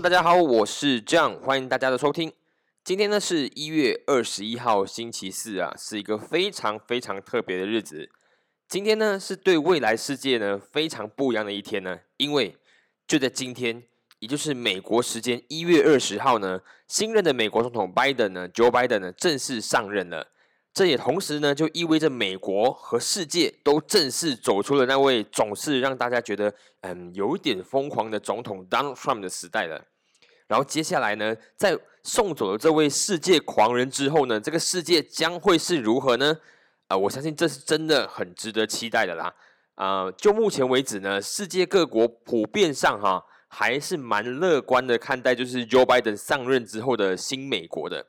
大家好，我是 John，欢迎大家的收听。今天呢是一月二十一号，星期四啊，是一个非常非常特别的日子。今天呢是对未来世界呢非常不一样的一天呢，因为就在今天，也就是美国时间一月二十号呢，新任的美国总统 Biden 呢，Joe Biden 呢正式上任了。这也同时呢，就意味着美国和世界都正式走出了那位总是让大家觉得嗯有点疯狂的总统 Donald Trump 的时代了。然后接下来呢，在送走了这位世界狂人之后呢，这个世界将会是如何呢？啊，我相信这是真的很值得期待的啦。啊，就目前为止呢，世界各国普遍上哈还是蛮乐观的看待，就是 Joe Biden 上任之后的新美国的。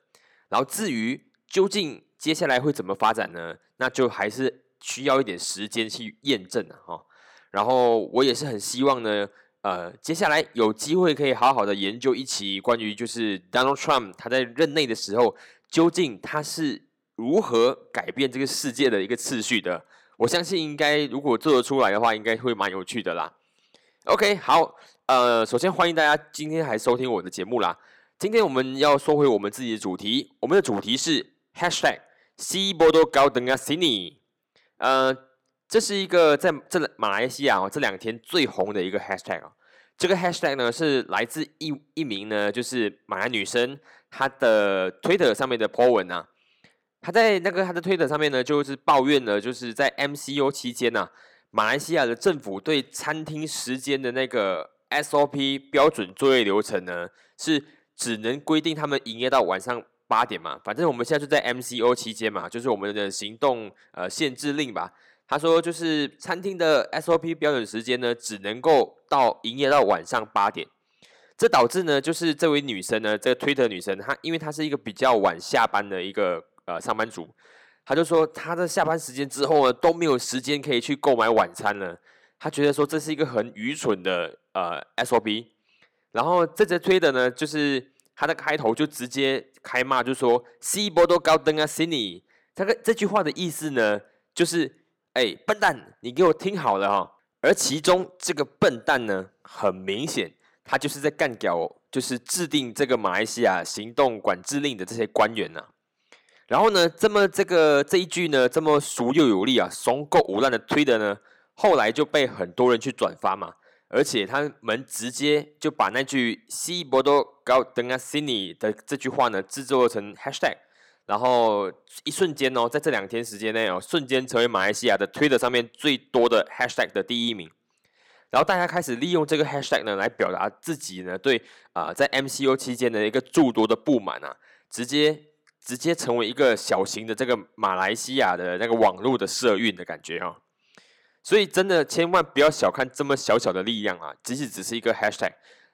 然后至于究竟，接下来会怎么发展呢？那就还是需要一点时间去验证啊，哈。然后我也是很希望呢，呃，接下来有机会可以好好的研究一起关于就是 Donald Trump 他在任内的时候，究竟他是如何改变这个世界的一个次序的。我相信应该如果做得出来的话，应该会蛮有趣的啦。OK，好，呃，首先欢迎大家今天还收听我的节目啦。今天我们要说回我们自己的主题，我们的主题是 Hashtag。西波多高登啊，悉尼，呃，这是一个在这马来西亚哦这两天最红的一个 hashtag 哦。这个 hashtag 呢是来自一一名呢，就是马来女生，她的推特上面的 po 文啊。她在那个她的推特上面呢，就是抱怨了，就是在 MCU 期间呢，马来西亚的政府对餐厅时间的那个 SOP 标准作业流程呢，是只能规定他们营业到晚上。八点嘛，反正我们现在就在 MCO 期间嘛，就是我们的行动呃限制令吧。他说，就是餐厅的 SOP 标准时间呢，只能够到营业到晚上八点。这导致呢，就是这位女生呢，这个推特女生，她因为她是一个比较晚下班的一个呃上班族，她就说她的下班时间之后呢，都没有时间可以去购买晚餐了。她觉得说这是一个很愚蠢的呃 SOP。然后这则推的呢，就是。他的开头就直接开骂，就说“西波多高登啊，悉尼”。这个这句话的意思呢，就是“哎，笨蛋，你给我听好了哈。”而其中这个笨蛋呢，很明显，他就是在干掉，就是制定这个马来西亚行动管制令的这些官员呐。然后呢，这么这个这一句呢，这么俗又有力啊，怂够无烂的推的呢，后来就被很多人去转发嘛。而且他们直接就把那句“西伯多高登啊悉尼”的这句话呢制作成 hashtag，然后一瞬间哦，在这两天时间内哦，瞬间成为马来西亚的 Twitter 上面最多的 hashtag 的第一名。然后大家开始利用这个 hashtag 呢来表达自己呢对啊在 MCO 期间的一个诸多的不满啊，直接直接成为一个小型的这个马来西亚的那个网络的社运的感觉哦。所以真的千万不要小看这么小小的力量啊！即使只是一个 hashtag，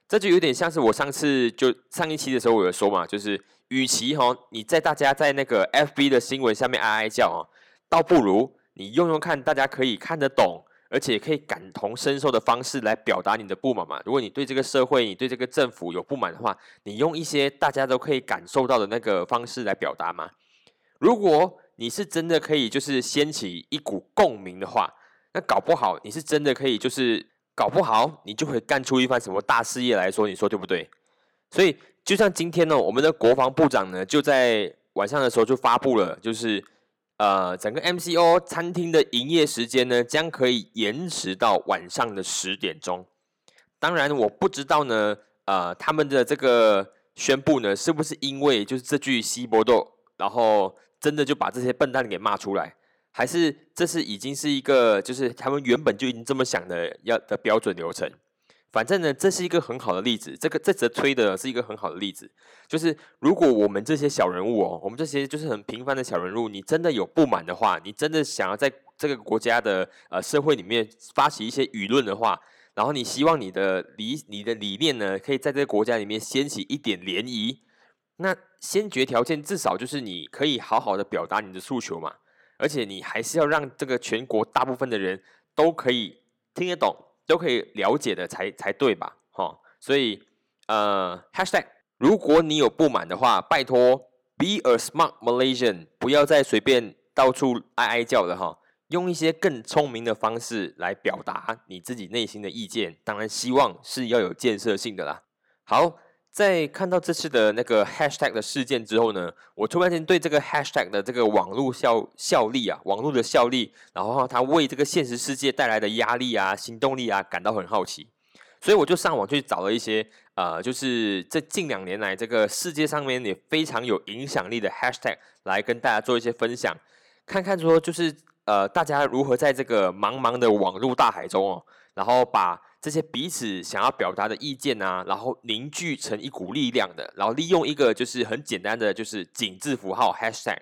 这就有点像是我上次就上一期的时候我有说嘛，就是与其哈你在大家在那个 FB 的新闻下面哀哀叫啊，倒不如你用用看大家可以看得懂，而且可以感同身受的方式来表达你的不满嘛。如果你对这个社会、你对这个政府有不满的话，你用一些大家都可以感受到的那个方式来表达嘛。如果你是真的可以就是掀起一股共鸣的话，那搞不好你是真的可以，就是搞不好你就会干出一番什么大事业来说，你说对不对？所以就像今天呢，我们的国防部长呢就在晚上的时候就发布了，就是呃整个 MCO 餐厅的营业时间呢将可以延迟到晚上的十点钟。当然我不知道呢，呃他们的这个宣布呢是不是因为就是这句西伯豆，然后真的就把这些笨蛋给骂出来。还是这是已经是一个，就是他们原本就已经这么想的要的标准流程。反正呢，这是一个很好的例子。这个这则推的是一个很好的例子，就是如果我们这些小人物哦，我们这些就是很平凡的小人物，你真的有不满的话，你真的想要在这个国家的呃社会里面发起一些舆论的话，然后你希望你的理你的理念呢，可以在这个国家里面掀起一点涟漪，那先决条件至少就是你可以好好的表达你的诉求嘛。而且你还是要让这个全国大部分的人都可以听得懂，都可以了解的才才对吧？哈，所以呃，#hashtag 如果你有不满的话，拜托 be a smart Malaysian，不要再随便到处哀哀叫了哈，用一些更聪明的方式来表达你自己内心的意见。当然，希望是要有建设性的啦。好，在看到这次的那个 hashtag 的事件之后呢，我突然间对这个 hashtag 的这个网络效效力啊，网络的效力，然后它为这个现实世界带来的压力啊、行动力啊，感到很好奇。所以我就上网去找了一些呃，就是这近两年来这个世界上面也非常有影响力的 hashtag 来跟大家做一些分享，看看说就是呃大家如何在这个茫茫的网络大海中哦，然后把。这些彼此想要表达的意见啊，然后凝聚成一股力量的，然后利用一个就是很简单的就是井字符号 hashtag。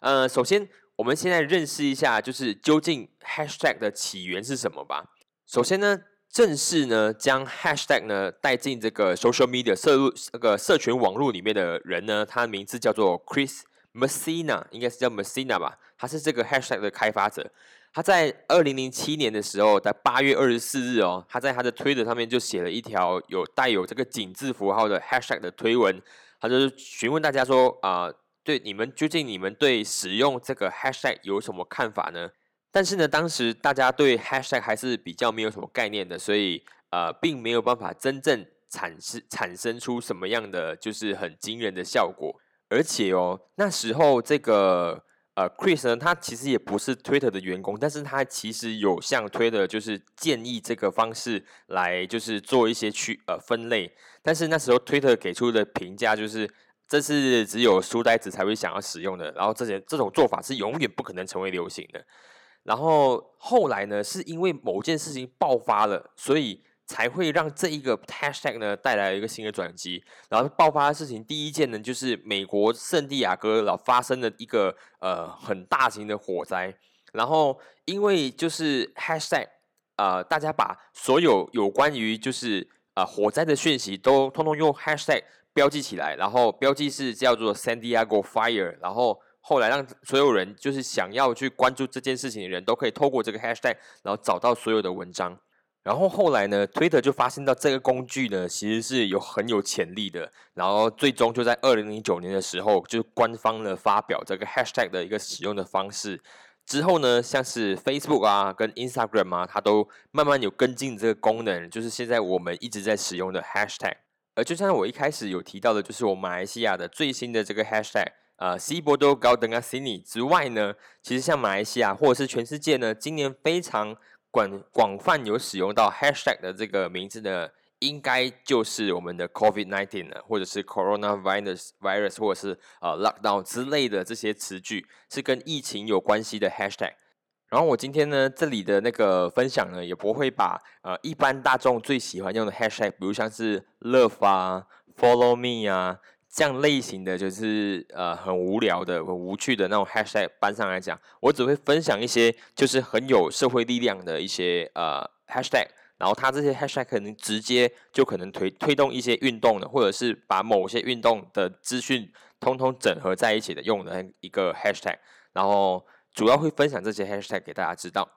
呃，首先我们现在认识一下，就是究竟 hashtag 的起源是什么吧。首先呢，正式呢将 hashtag 呢带进这个 social media 社入那个社群网络里面的人呢，他的名字叫做 Chris Messina，应该是叫 Messina 吧，他是这个 hashtag 的开发者。他在二零零七年的时候，在八月二十四日哦，他在他的推特上面就写了一条有带有这个井字符号的 hashtag 的推文，他就是询问大家说啊，对你们究竟你们对使用这个 hashtag 有什么看法呢？但是呢，当时大家对 hashtag 还是比较没有什么概念的，所以呃，并没有办法真正产生产生出什么样的就是很惊人的效果，而且哦，那时候这个。呃，Chris 呢，他其实也不是 Twitter 的员工，但是他其实有向 Twitter 就是建议这个方式来就是做一些区呃分类，但是那时候 Twitter 给出的评价就是这是只有书呆子才会想要使用的，然后这些这种做法是永远不可能成为流行的。然后后来呢，是因为某件事情爆发了，所以。才会让这一个 hashtag 呢带来一个新的转机，然后爆发的事情第一件呢就是美国圣地亚哥老发生了一个呃很大型的火灾，然后因为就是 hashtag 呃大家把所有有关于就是呃火灾的讯息都通通用 hashtag 标记起来，然后标记是叫做 San Diego Fire，然后后来让所有人就是想要去关注这件事情的人都可以透过这个 hashtag 然后找到所有的文章。然后后来呢，Twitter 就发现到这个工具呢，其实是有很有潜力的。然后最终就在二零零九年的时候，就官方呢发表这个 Hashtag 的一个使用的方式。之后呢，像是 Facebook 啊、跟 Instagram 啊，它都慢慢有跟进这个功能，就是现在我们一直在使用的 Hashtag。而就像我一开始有提到的，就是我马来西亚的最新的这个 Hashtag，呃，C 波多高登啊 c i n i 之外呢，其实像马来西亚或者是全世界呢，今年非常。广广泛有使用到 hashtag 的这个名字呢，应该就是我们的 COVID nineteen 了，或者是 coronavirus virus，或者是呃 lockdown 之类的这些词句，是跟疫情有关系的 hashtag。然后我今天呢，这里的那个分享呢，也不会把呃一般大众最喜欢用的 hashtag，比如像是 love 啊，follow me 啊。这样类型的就是呃很无聊的、很无趣的那种 hashtag 搬上来讲，我只会分享一些就是很有社会力量的一些呃 hashtag，然后它这些 hashtag 可能直接就可能推推动一些运动的，或者是把某些运动的资讯通通整合在一起的用的一个 hashtag，然后主要会分享这些 hashtag 给大家知道。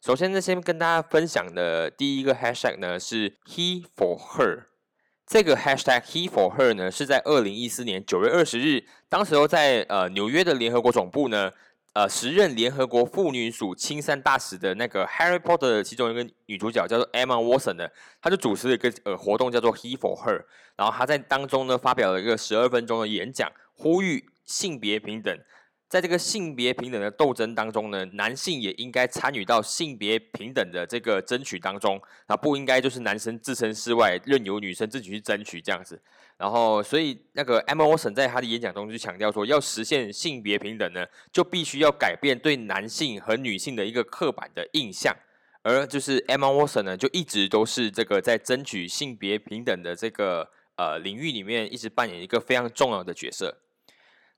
首先呢，先跟大家分享的第一个 hashtag 呢是 he for her。这个 hashtag he for her 呢，是在二零一四年九月二十日，当时候在呃纽约的联合国总部呢，呃时任联合国妇女署青山大使的那个 Harry Potter 其中一个女主角叫做 Emma Watson 的，她就主持了一个呃活动叫做 he for her，然后她在当中呢发表了一个十二分钟的演讲，呼吁性别平等。在这个性别平等的斗争当中呢，男性也应该参与到性别平等的这个争取当中，啊，不应该就是男生置身事外，任由女生自己去争取这样子。然后，所以那个 Emma Watson 在他的演讲中就强调说，要实现性别平等呢，就必须要改变对男性和女性的一个刻板的印象。而就是 Emma Watson 呢，就一直都是这个在争取性别平等的这个呃领域里面，一直扮演一个非常重要的角色。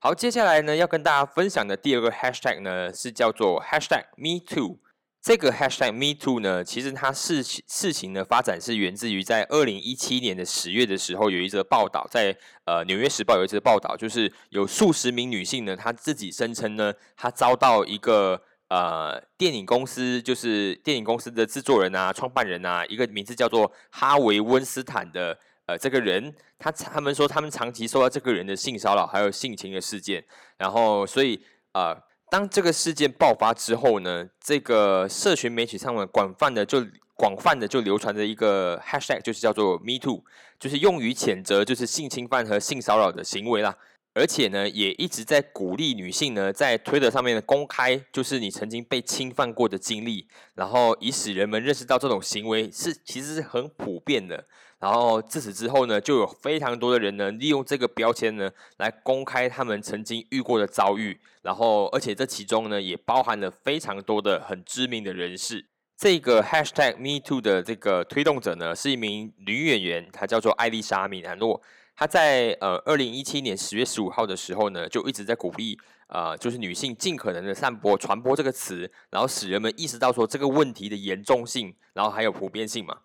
好，接下来呢，要跟大家分享的第二个 hashtag 呢，是叫做 hashtag Me Too。这个 hashtag Me Too 呢，其实它事事情的发展是源自于在二零一七年的十月的时候，有一则报道，在呃《纽约时报》有一则报道，就是有数十名女性呢，她自己声称呢，她遭到一个呃电影公司，就是电影公司的制作人啊、创办人啊，一个名字叫做哈维温斯坦的。呃，这个人他他们说他们长期受到这个人的性骚扰还有性侵的事件，然后所以呃，当这个事件爆发之后呢，这个社群媒体上面广泛的就广泛的就流传着一个 hashtag，就是叫做 Me Too，就是用于谴责就是性侵犯和性骚扰的行为啦。而且呢，也一直在鼓励女性呢，在推特上面的公开，就是你曾经被侵犯过的经历，然后以使人们认识到这种行为是其实是很普遍的。然后自此之后呢，就有非常多的人呢，利用这个标签呢，来公开他们曾经遇过的遭遇。然后，而且这其中呢，也包含了非常多的很知名的人士。这个 hashtag Me Too 的这个推动者呢，是一名女演员，她叫做艾丽莎米兰诺。她在呃二零一七年十月十五号的时候呢，就一直在鼓励呃，就是女性尽可能的散播、传播这个词，然后使人们意识到说这个问题的严重性，然后还有普遍性嘛。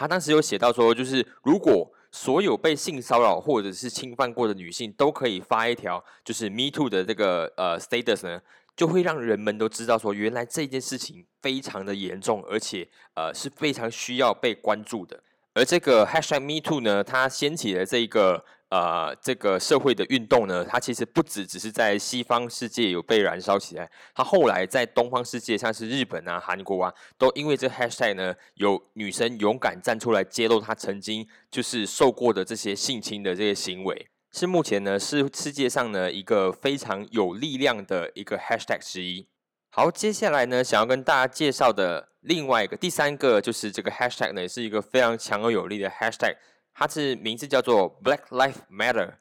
他当时有写到说，就是如果所有被性骚扰或者是侵犯过的女性都可以发一条就是 Me Too 的这个呃 status 呢，就会让人们都知道说，原来这件事情非常的严重，而且呃是非常需要被关注的。而这个 Hashtag Me Too 呢，它掀起了这个呃这个社会的运动呢，它其实不止只是在西方世界有被燃烧起来，它后来在东方世界，像是日本啊、韩国啊，都因为这 Hashtag 呢，有女生勇敢站出来揭露她曾经就是受过的这些性侵的这些行为，是目前呢是世界上呢一个非常有力量的一个 Hashtag 之一。好，接下来呢，想要跟大家介绍的另外一个第三个就是这个 hashtag 呢，也是一个非常强而有力的 hashtag，它是名字叫做 Black Life Matter。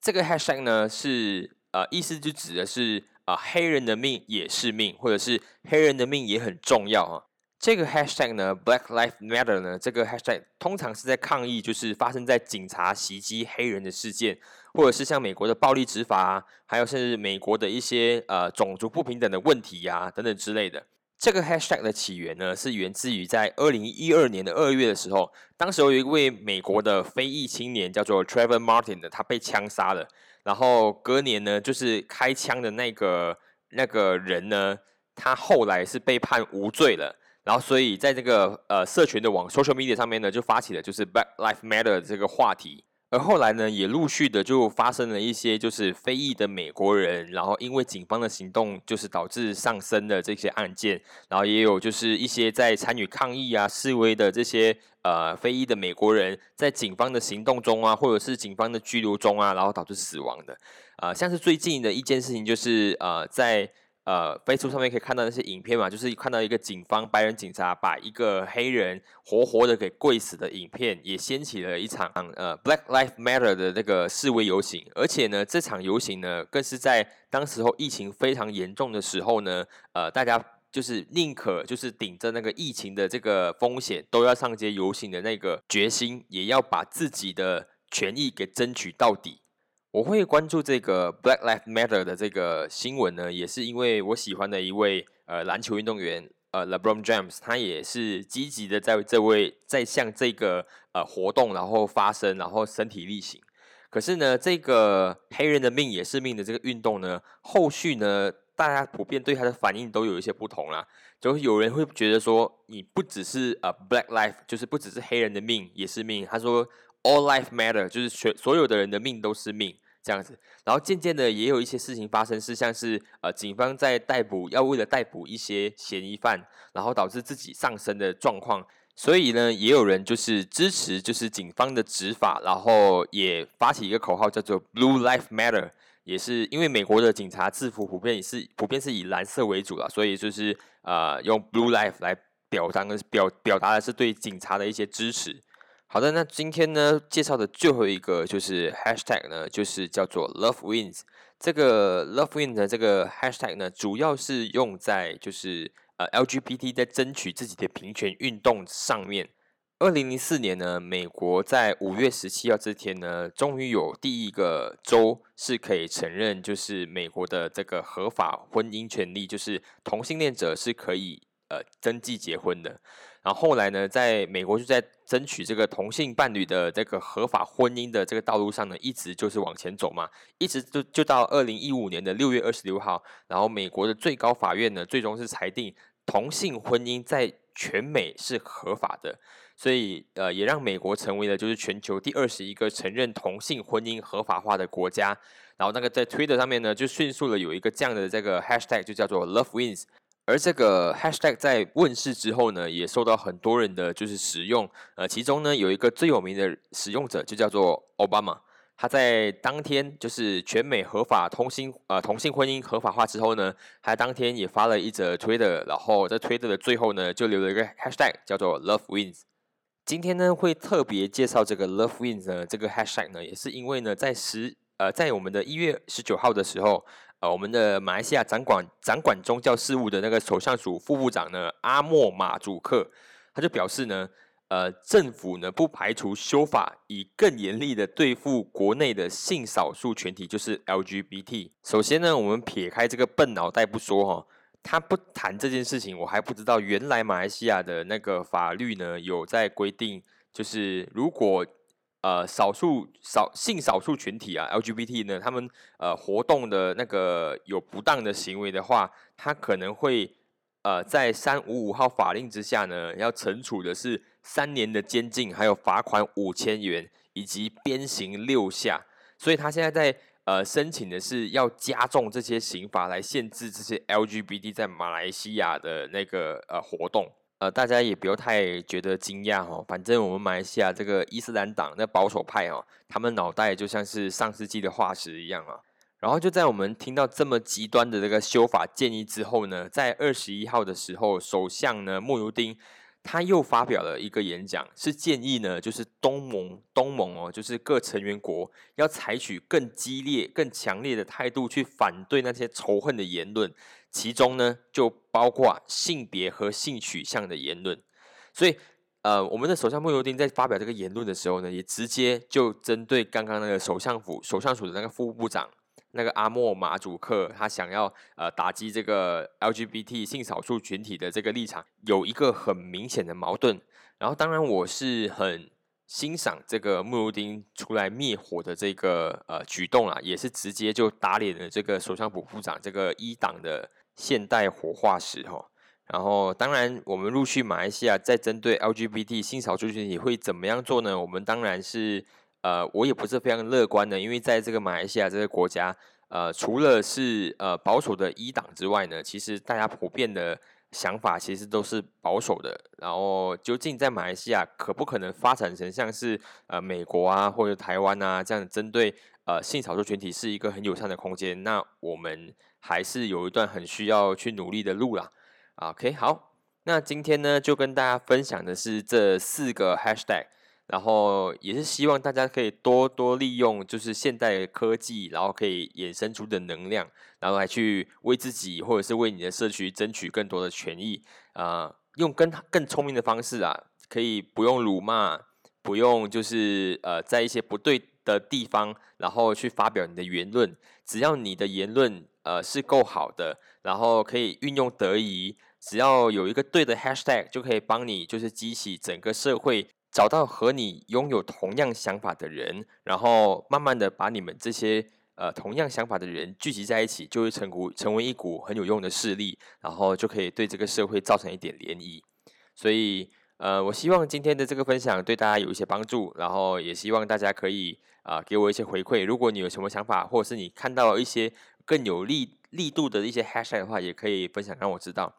这个 hashtag 呢是呃意思就指的是啊黑人的命也是命，或者是黑人的命也很重要啊。这个 hashtag 呢，Black Lives Matter 呢，这个 hashtag 通常是在抗议，就是发生在警察袭击黑人的事件，或者是像美国的暴力执法啊，还有甚至美国的一些呃种族不平等的问题呀等等之类的。这个 hashtag 的起源呢，是源自于在二零一二年的二月的时候，当时有一位美国的非裔青年叫做 Trevor Martin 的，他被枪杀了，然后隔年呢，就是开枪的那个那个人呢，他后来是被判无罪了。然后，所以在这个呃社群的网 social media 上面呢，就发起了就是 Black Life Matter 这个话题。而后来呢，也陆续的就发生了一些就是非裔的美国人，然后因为警方的行动，就是导致上升的这些案件。然后也有就是一些在参与抗议啊示威的这些呃非裔的美国人，在警方的行动中啊，或者是警方的拘留中啊，然后导致死亡的。啊，像是最近的一件事情，就是呃在。呃，Facebook 上面可以看到那些影片嘛，就是看到一个警方白人警察把一个黑人活活的给跪死的影片，也掀起了一场呃 Black Lives Matter 的那个示威游行。而且呢，这场游行呢，更是在当时候疫情非常严重的时候呢，呃，大家就是宁可就是顶着那个疫情的这个风险，都要上街游行的那个决心，也要把自己的权益给争取到底。我会关注这个 Black Lives Matter 的这个新闻呢，也是因为我喜欢的一位呃篮球运动员呃 LeBron James，他也是积极的在这位在向这个呃活动然后发声，然后身体力行。可是呢，这个黑人的命也是命的这个运动呢，后续呢，大家普遍对他的反应都有一些不同啦。就有人会觉得说，你不只是呃 Black Life，就是不只是黑人的命也是命。他说。All life matter，就是全所有的人的命都是命这样子。然后渐渐的也有一些事情发生，是像是呃警方在逮捕，要为了逮捕一些嫌疑犯，然后导致自己上升的状况。所以呢，也有人就是支持就是警方的执法，然后也发起一个口号叫做 Blue Life Matter，也是因为美国的警察制服普遍也是普遍是以蓝色为主了，所以就是呃用 Blue Life 来表达的表表达的是对警察的一些支持。好的，那今天呢介绍的最后一个就是 hashtag 呢，就是叫做 Love Wins。这个 Love Wins 的这个 hashtag 呢，主要是用在就是呃 LGBT 在争取自己的平权运动上面。二零零四年呢，美国在五月十七号这天呢，终于有第一个州是可以承认，就是美国的这个合法婚姻权利，就是同性恋者是可以呃登记结婚的。然后后来呢，在美国就在争取这个同性伴侣的这个合法婚姻的这个道路上呢，一直就是往前走嘛，一直就就到二零一五年的六月二十六号，然后美国的最高法院呢，最终是裁定同性婚姻在全美是合法的，所以呃，也让美国成为了就是全球第二十一个承认同性婚姻合法化的国家。然后那个在 Twitter 上面呢，就迅速的有一个这样的这个 Hashtag，就叫做 Love Wins。而这个 hashtag 在问世之后呢，也受到很多人的就是使用。呃，其中呢有一个最有名的使用者就叫做奥巴马。他在当天就是全美合法通性呃同性婚姻合法化之后呢，他当天也发了一则推的，然后在推的的最后呢，就留了一个 hashtag 叫做 Love Wins。今天呢会特别介绍这个 Love Wins 呢这个 hashtag 呢，也是因为呢在十呃在我们的一月十九号的时候，呃我们的马来西亚掌管掌管宗教事务的那个首相署副部长呢阿莫马祖克，他就表示呢。呃，政府呢不排除修法，以更严厉的对付国内的性少数群体，就是 LGBT。首先呢，我们撇开这个笨脑袋不说哈，他不谈这件事情，我还不知道原来马来西亚的那个法律呢有在规定，就是如果呃少数少性少数群体啊 LGBT 呢，他们呃活动的那个有不当的行为的话，他可能会。呃，在三五五号法令之下呢，要惩处的是三年的监禁，还有罚款五千元，以及鞭刑六下。所以他现在在呃申请的是要加重这些刑法，来限制这些 LGBT 在马来西亚的那个呃活动。呃，大家也不要太觉得惊讶哦，反正我们马来西亚这个伊斯兰党那保守派哦，他们脑袋就像是上世纪的化石一样啊。然后就在我们听到这么极端的这个修法建议之后呢，在二十一号的时候，首相呢莫尤丁他又发表了一个演讲，是建议呢，就是东盟东盟哦，就是各成员国要采取更激烈、更强烈的态度去反对那些仇恨的言论，其中呢就包括性别和性取向的言论。所以，呃，我们的首相穆尤丁在发表这个言论的时候呢，也直接就针对刚刚那个首相府首相署的那个副部长。那个阿莫马祖克，他想要呃打击这个 LGBT 性少数群体的这个立场，有一个很明显的矛盾。然后，当然我是很欣赏这个穆鲁丁出来灭火的这个呃举动啊，也是直接就打脸了这个首相府部长这个一党的现代活化石哈。然后，当然我们陆续马来西亚在针对 LGBT 性少数群体会怎么样做呢？我们当然是。呃，我也不是非常乐观的，因为在这个马来西亚这个国家，呃，除了是呃保守的一党之外呢，其实大家普遍的想法其实都是保守的。然后，究竟在马来西亚可不可能发展成像是呃美国啊或者台湾啊这样针对呃性少数群体是一个很友善的空间？那我们还是有一段很需要去努力的路啦。OK，好，那今天呢就跟大家分享的是这四个 Hashtag。然后也是希望大家可以多多利用，就是现代科技，然后可以衍生出的能量，然后来去为自己或者是为你的社区争取更多的权益啊，用更更聪明的方式啊，可以不用辱骂，不用就是呃在一些不对的地方，然后去发表你的言论，只要你的言论呃是够好的，然后可以运用得宜，只要有一个对的 hashtag 就可以帮你就是激起整个社会。找到和你拥有同样想法的人，然后慢慢的把你们这些呃同样想法的人聚集在一起，就会成股成为一股很有用的势力，然后就可以对这个社会造成一点涟漪。所以呃，我希望今天的这个分享对大家有一些帮助，然后也希望大家可以啊给我一些回馈。如果你有什么想法，或者是你看到一些更有力力度的一些 hashtag 的话，也可以分享让我知道。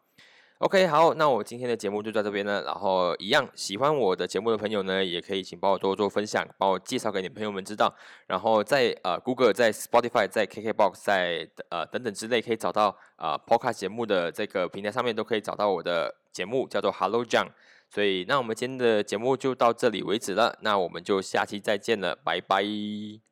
OK，好，那我今天的节目就到这边了。然后一样喜欢我的节目的朋友呢，也可以请帮我多多分享，帮我介绍给你朋友们知道。然后在呃 Google、在 Spotify、在 KKBox、在呃等等之类可以找到呃 Podcast 节目的这个平台上面都可以找到我的节目，叫做 Hello John。所以那我们今天的节目就到这里为止了，那我们就下期再见了，拜拜。